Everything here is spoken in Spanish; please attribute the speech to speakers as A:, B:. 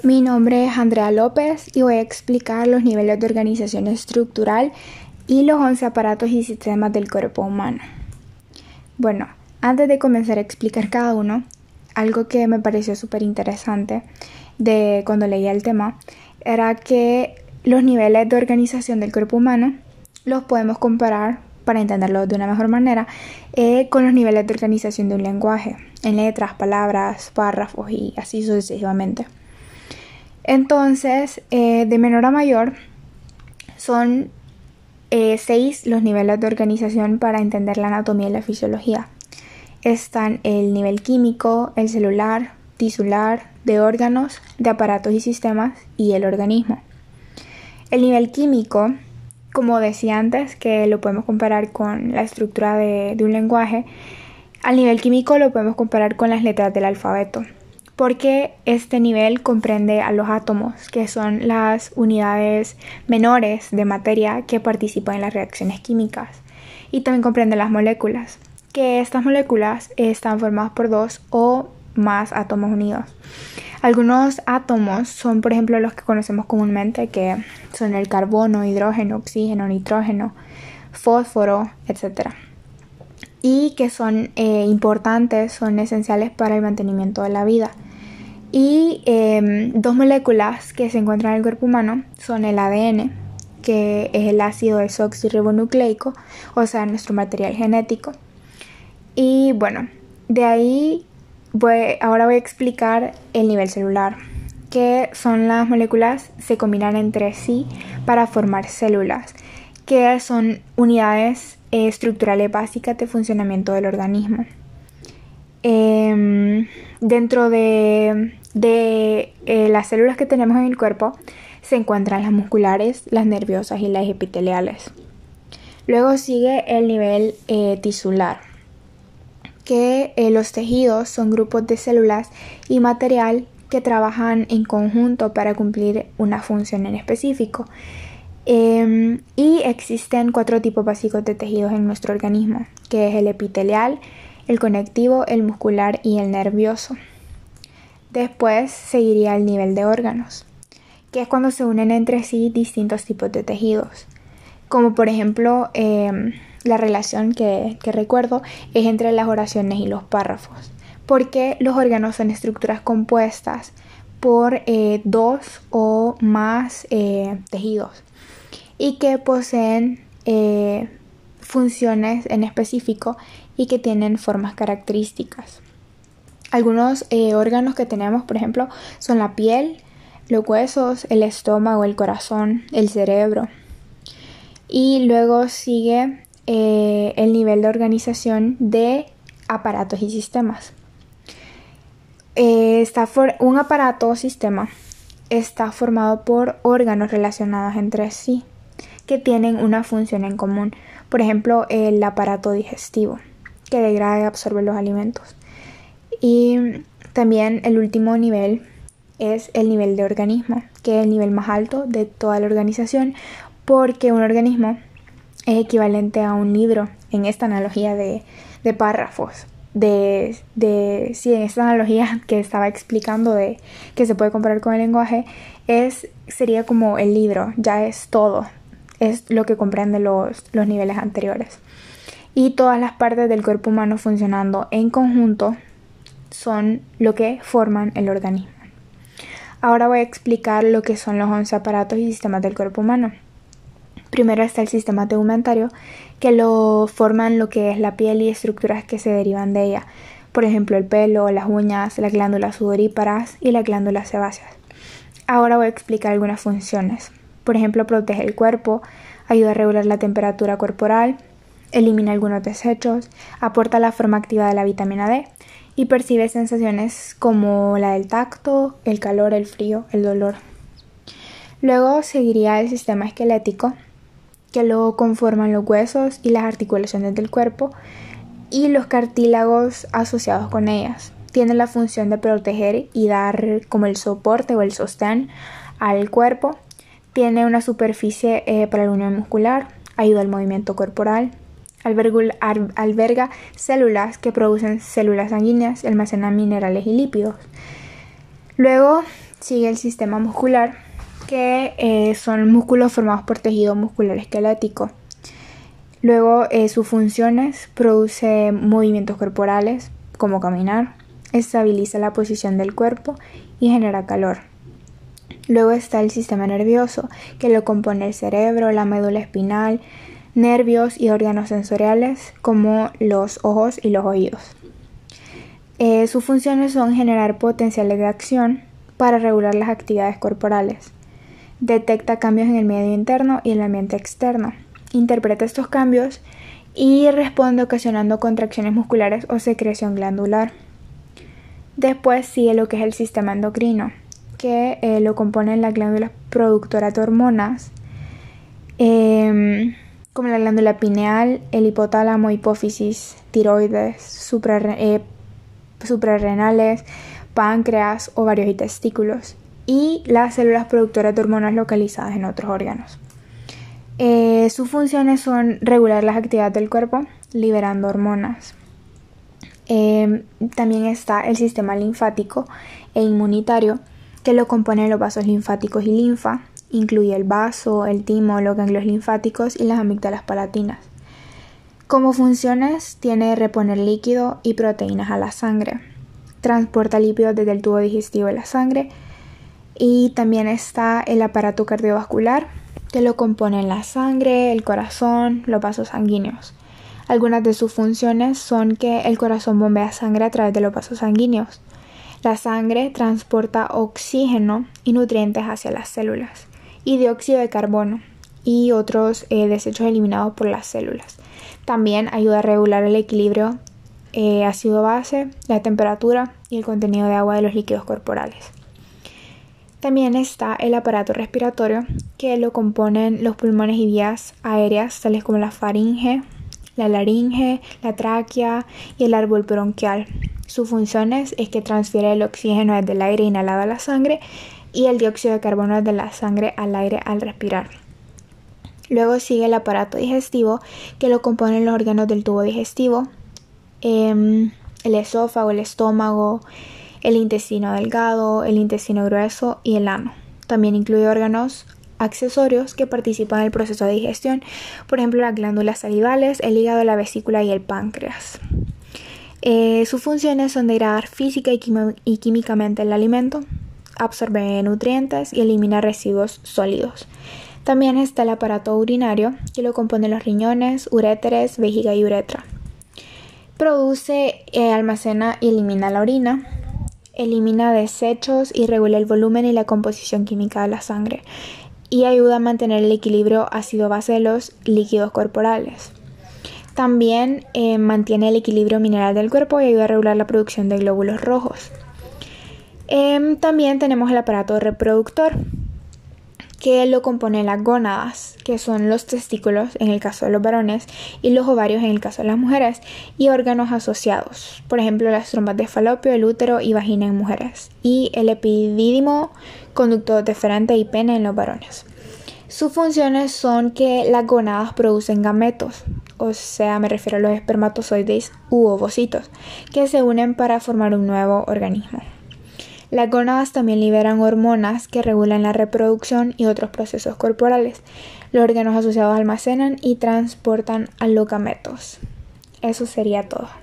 A: Mi nombre es Andrea López y voy a explicar los niveles de organización estructural y los 11 aparatos y sistemas del cuerpo humano. Bueno, antes de comenzar a explicar cada uno, algo que me pareció súper interesante de cuando leía el tema era que los niveles de organización del cuerpo humano los podemos comparar para entenderlo de una mejor manera eh, con los niveles de organización de un lenguaje en letras, palabras, párrafos y así sucesivamente. Entonces, eh, de menor a mayor, son eh, seis los niveles de organización para entender la anatomía y la fisiología. Están el nivel químico, el celular, tisular, de órganos, de aparatos y sistemas y el organismo. El nivel químico, como decía antes, que lo podemos comparar con la estructura de un lenguaje, al nivel químico lo podemos comparar con las letras del alfabeto porque este nivel comprende a los átomos, que son las unidades menores de materia que participan en las reacciones químicas, y también comprende las moléculas, que estas moléculas están formadas por dos o más átomos unidos. Algunos átomos son, por ejemplo, los que conocemos comúnmente, que son el carbono, hidrógeno, oxígeno, nitrógeno, fósforo, etc. Y que son eh, importantes, son esenciales para el mantenimiento de la vida. Y em, dos moléculas que se encuentran en el cuerpo humano son el ADN, que es el ácido desoxirribonucleico, o sea, nuestro material genético. Y bueno, de ahí voy, ahora voy a explicar el nivel celular, que son las moléculas se combinan entre sí para formar células, que son unidades estructurales básicas de funcionamiento del organismo. Em, dentro de de eh, las células que tenemos en el cuerpo se encuentran las musculares, las nerviosas y las epiteliales. Luego sigue el nivel eh, tisular, que eh, los tejidos son grupos de células y material que trabajan en conjunto para cumplir una función en específico. Em, y existen cuatro tipos básicos de tejidos en nuestro organismo, que es el epitelial, el conectivo, el muscular y el nervioso. Después seguiría el nivel de órganos, que es cuando se unen entre sí distintos tipos de tejidos, como por ejemplo em, la relación que, recuerdo es entre las oraciones y los párrafos, porque los órganos son estructuras compuestas por eh, dos o más eh, tejidos y que poseen eh, funciones en específico y que tienen formas características. Algunos eh, órganos que tenemos, por ejemplo, son la piel, los huesos, el estómago, el corazón, el cerebro. Y luego sigue eh, el nivel de organización de aparatos y sistemas. Eh, un aparato o sistema está formado por órganos relacionados entre sí que tienen una función en común. Por ejemplo, el aparato digestivo, que degrada y absorbe los alimentos. Y también el último nivel es el nivel de organismo, que es el nivel más alto de toda la organización, porque un organismo es equivalente a un libro en esta analogía de, párrafos. De, de, sí, en esta analogía que estaba explicando de que se puede comparar con el lenguaje, es, sería como el libro, ya es todo, es lo que comprende los, los niveles anteriores. Y todas las partes del cuerpo humano funcionando en conjunto son lo que forman el organismo. Ahora voy a explicar lo que son los 11 aparatos y sistemas del cuerpo humano. Primero está el sistema tegumentario, que lo forman lo que es la piel y estructuras que se derivan de ella, por ejemplo el pelo, las uñas, las glándulas sudoríparas y las glándulas sebáceas. Ahora voy a explicar algunas funciones. Por ejemplo, protege el cuerpo, ayuda a regular la temperatura corporal, elimina algunos desechos, aporta la forma activa de la vitamina D y percibe sensaciones como la del tacto, el calor, el frío, el dolor. Luego seguiría el sistema esquelético, que lo conforman los huesos y las articulaciones del cuerpo y los cartílagos asociados con ellas. Tiene la función de proteger y dar como el soporte o el sostén al cuerpo. Tiene una superficie eh, para la unión muscular, ayuda al movimiento corporal, alberga células que producen células sanguíneas almacenan minerales y lípidos. Luego sigue el sistema muscular, que eh, son músculos formados por tejido muscular esquelético. Luego eh, sus funciones produce movimientos corporales, como caminar, estabiliza la posición del cuerpo y genera calor. Luego está el sistema nervioso, que lo compone el cerebro, la médula espinal, nervios y órganos sensoriales como los ojos y los oídos. Eh, sus funciones son generar potenciales de acción para regular las actividades corporales. Detecta cambios en el medio interno y el ambiente externo. Interpreta estos cambios y responde ocasionando contracciones musculares o secreción glandular. Después sigue lo que es el sistema endocrino, que eh, lo componen las glándulas productoras de hormonas, em, como la glándula pineal, el hipotálamo, hipófisis, tiroides, eh, suprarrenales, páncreas, ovarios y testículos, y las células productoras de hormonas localizadas en otros órganos. Eh, sus funciones son regular las actividades del cuerpo, liberando hormonas. Em, también está el sistema linfático e inmunitario, que lo componen los vasos linfáticos y linfa, incluye el vaso, el timo, los ganglios linfáticos y las amígdalas palatinas. Como funciones, tiene reponer líquido y proteínas a la sangre, transporta lípidos desde el tubo digestivo de la sangre y también está el aparato cardiovascular, que lo componen la sangre, el corazón, los vasos sanguíneos. Algunas de sus funciones son que el corazón bombea sangre a través de los vasos sanguíneos. La sangre transporta oxígeno y nutrientes hacia las células y dióxido de carbono y otros eh, desechos eliminados por las células. También ayuda a regular el equilibrio eh, ácido-base, la temperatura y el contenido de agua de los líquidos corporales. También está el aparato respiratorio, que lo componen los pulmones y vías aéreas, tales como la faringe, la laringe, la tráquea y el árbol bronquial. Sus funciones es que transfiere el oxígeno desde el aire inhalado a la sangre y el dióxido de carbono desde la sangre al aire al respirar. Luego sigue el aparato digestivo que lo componen los órganos del tubo digestivo, em, el esófago, el estómago, el intestino delgado, el intestino grueso y el ano. También incluye órganos accesorios que participan en el proceso de digestión, por ejemplo las glándulas salivales, el hígado, la vesícula y el páncreas. Eh, sus funciones son degradar física y, químicamente el alimento, absorber nutrientes y eliminar residuos sólidos. También está el aparato urinario, que lo componen los riñones, uréteres, vejiga y uretra. Produce, eh, almacena y elimina la orina. Elimina desechos y regula el volumen y la composición química de la sangre. Y ayuda a mantener el equilibrio ácido-base de los líquidos corporales. También eh, mantiene el equilibrio mineral del cuerpo y ayuda a regular la producción de glóbulos rojos. Em, también tenemos el aparato reproductor, que lo componen las gónadas, que son los testículos en el caso de los varones y los ovarios en el caso de las mujeres, y órganos asociados, por ejemplo las trompas de falopio, el útero y vagina en mujeres, y el epidídimo, conducto deferente y pene en los varones. Sus funciones son que las gónadas producen gametos, o sea, me refiero a los espermatozoides u ovocitos, que se unen para formar un nuevo organismo. Las gónadas también liberan hormonas que regulan la reproducción y otros procesos corporales. Los órganos asociados almacenan y transportan a los gametos. Eso sería todo.